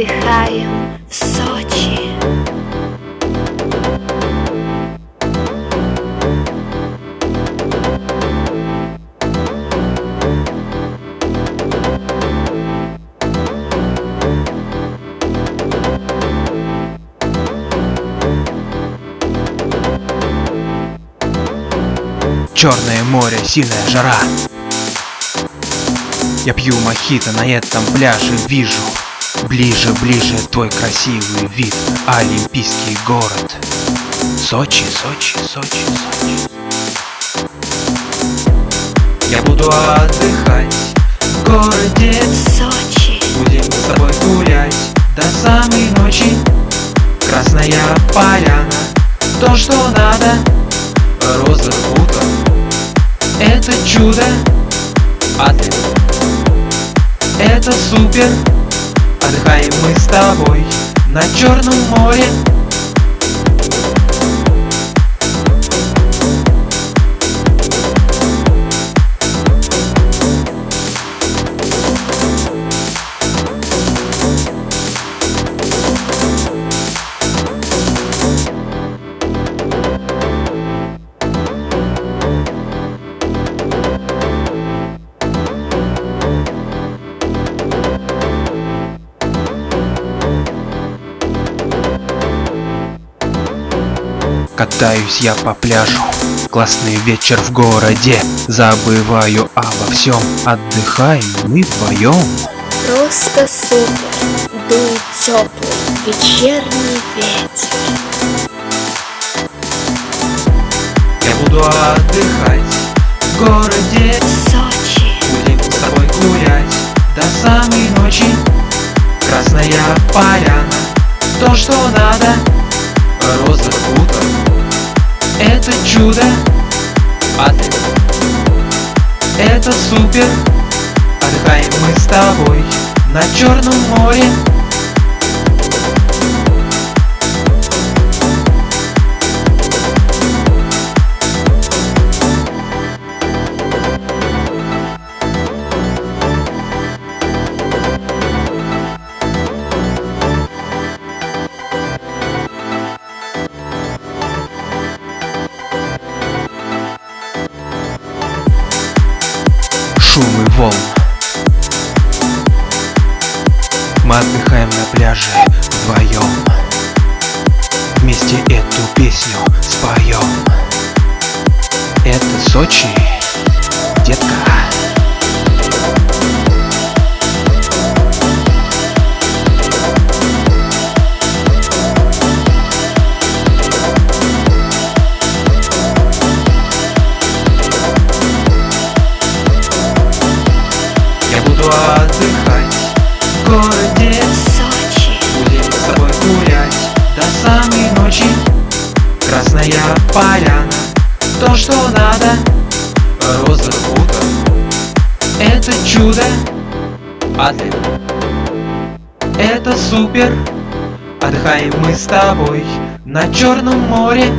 отдыхаем в Сочи. Черное море, сильная жара Я пью мохито на этом пляже вижу Ближе, ближе твой красивый вид Олимпийский город. Сочи, Сочи, Сочи, Сочи. Я буду отдыхать в городе. Сочи. Будем с тобой гулять до самой ночи. Красная поляна, то что надо. Роза утро, это чудо. Атлет, это супер Отдыхаем мы с тобой на Черном море Катаюсь я по пляжу. Классный вечер в городе Забываю обо всем. Отдыхаем мы вдвоем. Просто супер. Дует теплый вечерний ветер. Я буду отдыхать в городе. Сочи. Будем с тобой гулять до самой ночи. Красная поляна, то что надо Роза утро, это чудо. Атлет, это супер. Отдыхаем мы с тобой на Черном море Шум и волн Мы отдыхаем на пляже вдвоем. Вместе эту песню споем. Это Сочи, детка отдыхать. В городе Сочи. Будем с тобой гулять. До самой ночи. Красная поляна, то что надо. Роза утро, это чудо. Атлет, это супер. Отдыхаем мы с тобой на Черном море